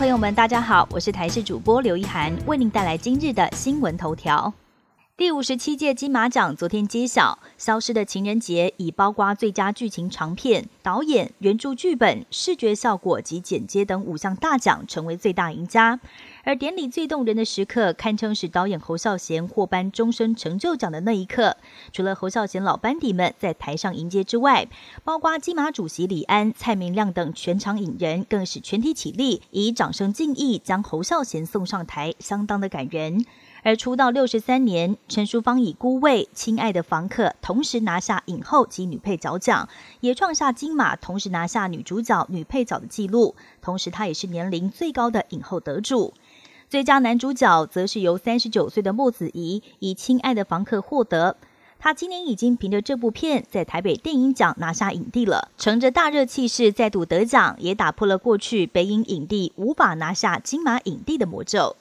朋友们，大家好，我是台视主播刘一涵，为您带来今日的新闻头条。第五十七届金马奖昨天揭晓，《消失的情人节》以包括最佳剧情长片、导演、原著剧本、视觉效果及剪接等五项大奖，成为最大赢家。而典礼最动人的时刻，堪称是导演侯孝贤获颁终身成就奖的那一刻。除了侯孝贤老班底们在台上迎接之外，包括金马主席李安、蔡明亮等全场影人，更是全体起立，以掌声敬意将侯孝贤送上台，相当的感人。而出道六十三年，陈淑芳以《孤味》《亲爱的房客》同时拿下影后及女配角奖，也创下金马同时拿下女主角、女配角的纪录。同时，她也是年龄最高的影后得主。最佳男主角则是由三十九岁的莫子仪以《亲爱的房客》获得。他今年已经凭着这部片在台北电影奖拿下影帝了，乘着大热气势再度得奖，也打破了过去北影影帝无法拿下金马影帝的魔咒。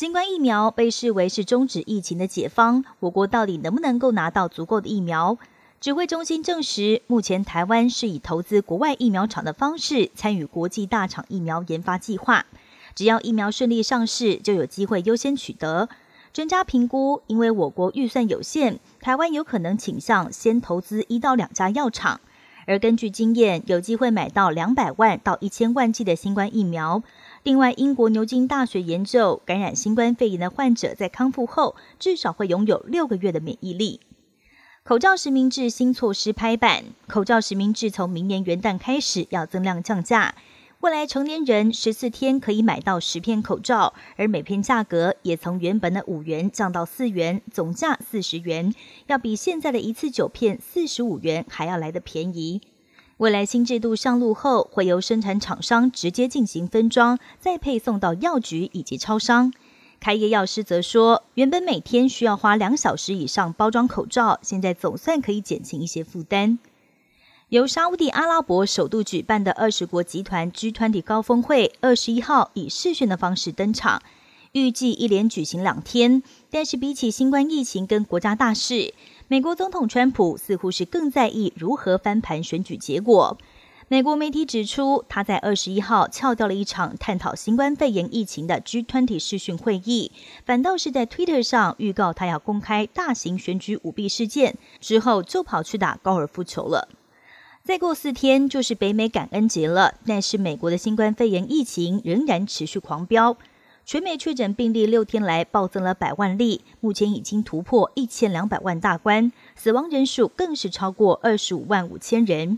新冠疫苗被视为是终止疫情的解方，我国到底能不能够拿到足够的疫苗？指挥中心证实，目前台湾是以投资国外疫苗厂的方式参与国际大厂疫苗研发计划，只要疫苗顺利上市，就有机会优先取得。专家评估，因为我国预算有限，台湾有可能倾向先投资一到两家药厂，而根据经验，有机会买到两百万到一千万剂的新冠疫苗。另外，英国牛津大学研究，感染新冠肺炎的患者在康复后，至少会拥有六个月的免疫力。口罩实名制新措施拍板，口罩实名制从明年元旦开始要增量降价，未来成年人十四天可以买到十片口罩，而每片价格也从原本的五元降到四元，总价四十元，要比现在的一次九片四十五元还要来得便宜。未来新制度上路后，会由生产厂商直接进行分装，再配送到药局以及超商。开业药师则说，原本每天需要花两小时以上包装口罩，现在总算可以减轻一些负担。由沙地阿拉伯首度举办的二十国集团 G 团体高峰会，二十一号以视讯的方式登场，预计一连举行两天。但是比起新冠疫情跟国家大事，美国总统川普似乎是更在意如何翻盘选举结果。美国媒体指出，他在二十一号翘掉了一场探讨新冠肺炎疫情的 G20 视讯会议，反倒是在 Twitter 上预告他要公开大型选举舞弊事件，之后就跑去打高尔夫球了。再过四天就是北美感恩节了，但是美国的新冠肺炎疫情仍然持续狂飙。全美确诊病例六天来暴增了百万例，目前已经突破一千两百万大关，死亡人数更是超过二十五万五千人。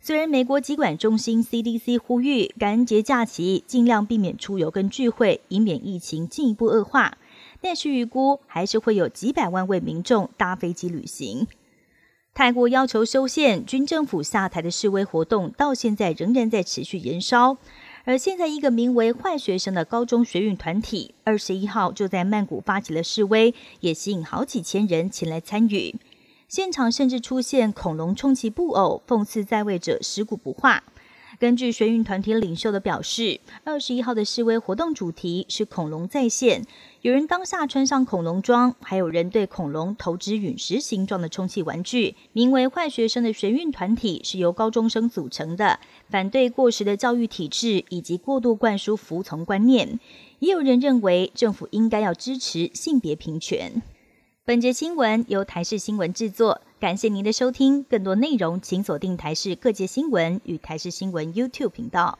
虽然美国疾管中心 CDC 呼吁感恩节假期尽量避免出游跟聚会，以免疫情进一步恶化，但是预估还是会有几百万位民众搭飞机旅行。泰国要求修宪、军政府下台的示威活动，到现在仍然在持续燃烧。而现在，一个名为“坏学生”的高中学运团体，二十一号就在曼谷发起了示威，也吸引好几千人前来参与。现场甚至出现恐龙充气布偶，讽刺在位者尸骨不化。根据学运团体领袖的表示，二十一号的示威活动主题是恐龙再现，有人当下穿上恐龙装，还有人对恐龙投掷陨石形状的充气玩具。名为“坏学生”的学运团体是由高中生组成的，反对过时的教育体制以及过度灌输服从观念。也有人认为政府应该要支持性别平权。本节新闻由台视新闻制作。感谢您的收听，更多内容请锁定台视各界新闻与台视新闻 YouTube 频道。